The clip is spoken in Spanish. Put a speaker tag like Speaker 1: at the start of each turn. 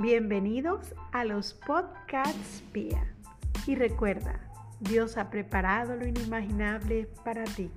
Speaker 1: Bienvenidos a los podcasts Pia. Y recuerda, Dios ha preparado lo inimaginable para ti.